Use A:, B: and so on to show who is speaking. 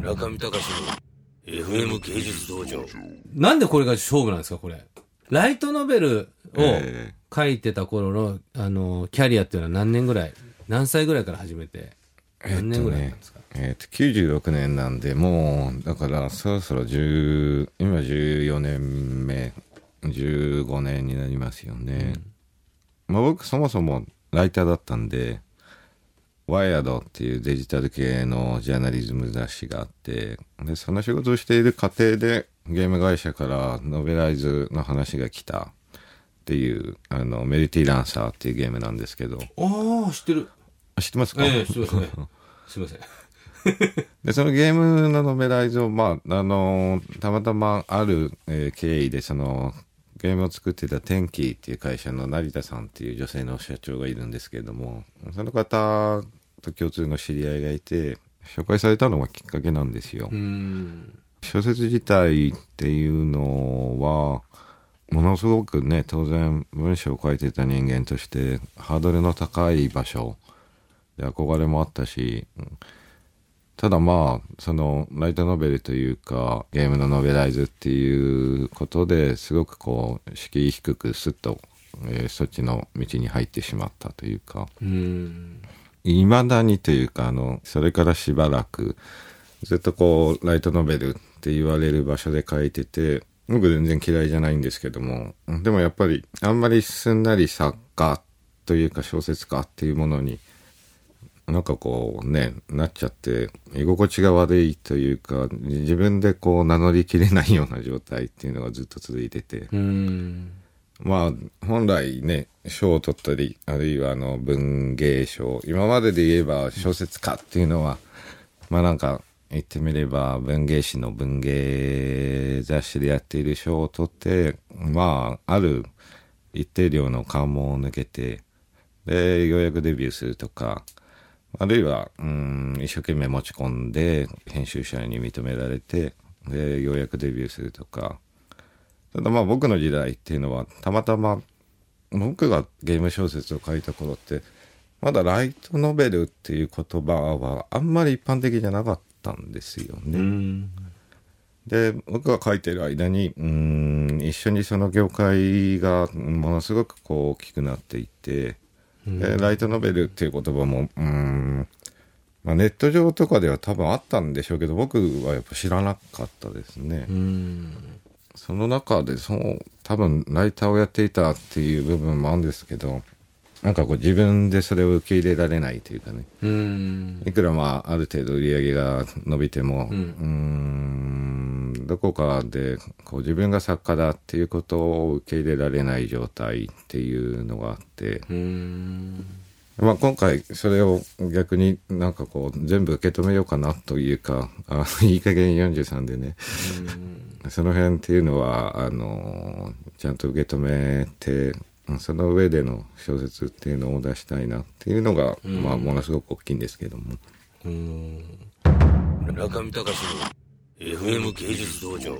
A: 中見隆の FM 芸術道場。
B: なんでこれが勝負なんですか、これ。ライトノベルを
C: え
B: 書いてた頃の、あの、キャリアっていうのは何年ぐらい？何歳ぐらいから始めて？何年ぐらいなんですか、
C: えっと、96年なんで、もう、だから、そろそろ10、今14年目、15年になりますよね。まあ僕、そもそもライターだったんで、ワイヤードっていうデジタル系のジャーナリズム雑誌があって、で、その仕事をしている過程で、ゲーム会社からノベライズの話が来たっていう、あの、メルティランサーっていうゲームなんですけど、
B: ああ、知ってる。
C: 知ってますか？
B: ええすいません。すいません。
C: で、そのゲームのノベライズを、まあ、あのたまたまある、えー経緯で、その、ゲームを作ってたテンキーっていう会社の成田さんっていう女性の社長がいるんですけれども、その方と共通の知り合いがいて、紹介されたのがきっかけなんですよ。小説自体っていうのは、ものすごくね、当然文章を書いてた人間として、ハードルの高い場所。で憧れもあったし、うんただまあ、その、ライトノベルというか、ゲームのノベライズっていうことですごくこう、敷居低くスッと、えーそっちの道に入ってしまったというか、
B: うーん。
C: いまだにというか、あの、それからしばらく、ずっとこう、ライトノベルって言われる場所で書いてて、僕全然嫌いじゃないんですけども、でもやっぱり、あんまりすんなり作家というか小説家っていうものに、なんかこうね、なっちゃって、居心地が悪いというか、自分でこう名乗りきれないような状態っていうのがずっと続いてて、
B: うん。
C: まあ、本来ね、賞を取ったり、あるいはあの、文芸賞、今までで言えば小説家っていうのは、まあなんか、言ってみれば文芸誌の文芸雑誌でやっている賞を取って、まあ、ある一定量の関門を抜けて、で、ようやくデビューするとか、あるいは、うん、一生懸命持ち込んで、編集者に認められて、で、ようやくデビューするとか、ただまあ僕の時代っていうのはたまたま僕がゲーム小説を書いた頃ってまだライトノベルっていう言葉はあんまり一般的じゃなかったんですよね。
B: ん。
C: で僕が書いてる間にうん一緒にその業界がものすごくこう大きくなっていって、でライトノベルっていう言葉もうん、まあ、ネット上とかでは多分あったんでしょうけど僕はやっぱ知らなかったですね。その中で、その、多分、ライターをやっていたっていう部分もあるんですけど、なんかこう自分でそれを受け入れられないというかね。いくらまあ、ある程度売り上げが伸びても、う
B: うん
C: ーん、どこかで、こう自分が作家だっていうことを受け入れられない状態っていうのがあって。まあ今回それを逆になんかこう全部受け止めようかなというか、あ いい加減43でね、その辺っていうのは、あの、ちゃんと受け止めて、その上での小説っていうのを出したいなっていうのが、まあものすごく大きいんですけども。
B: うーん。
A: 中見隆の FM 芸術道場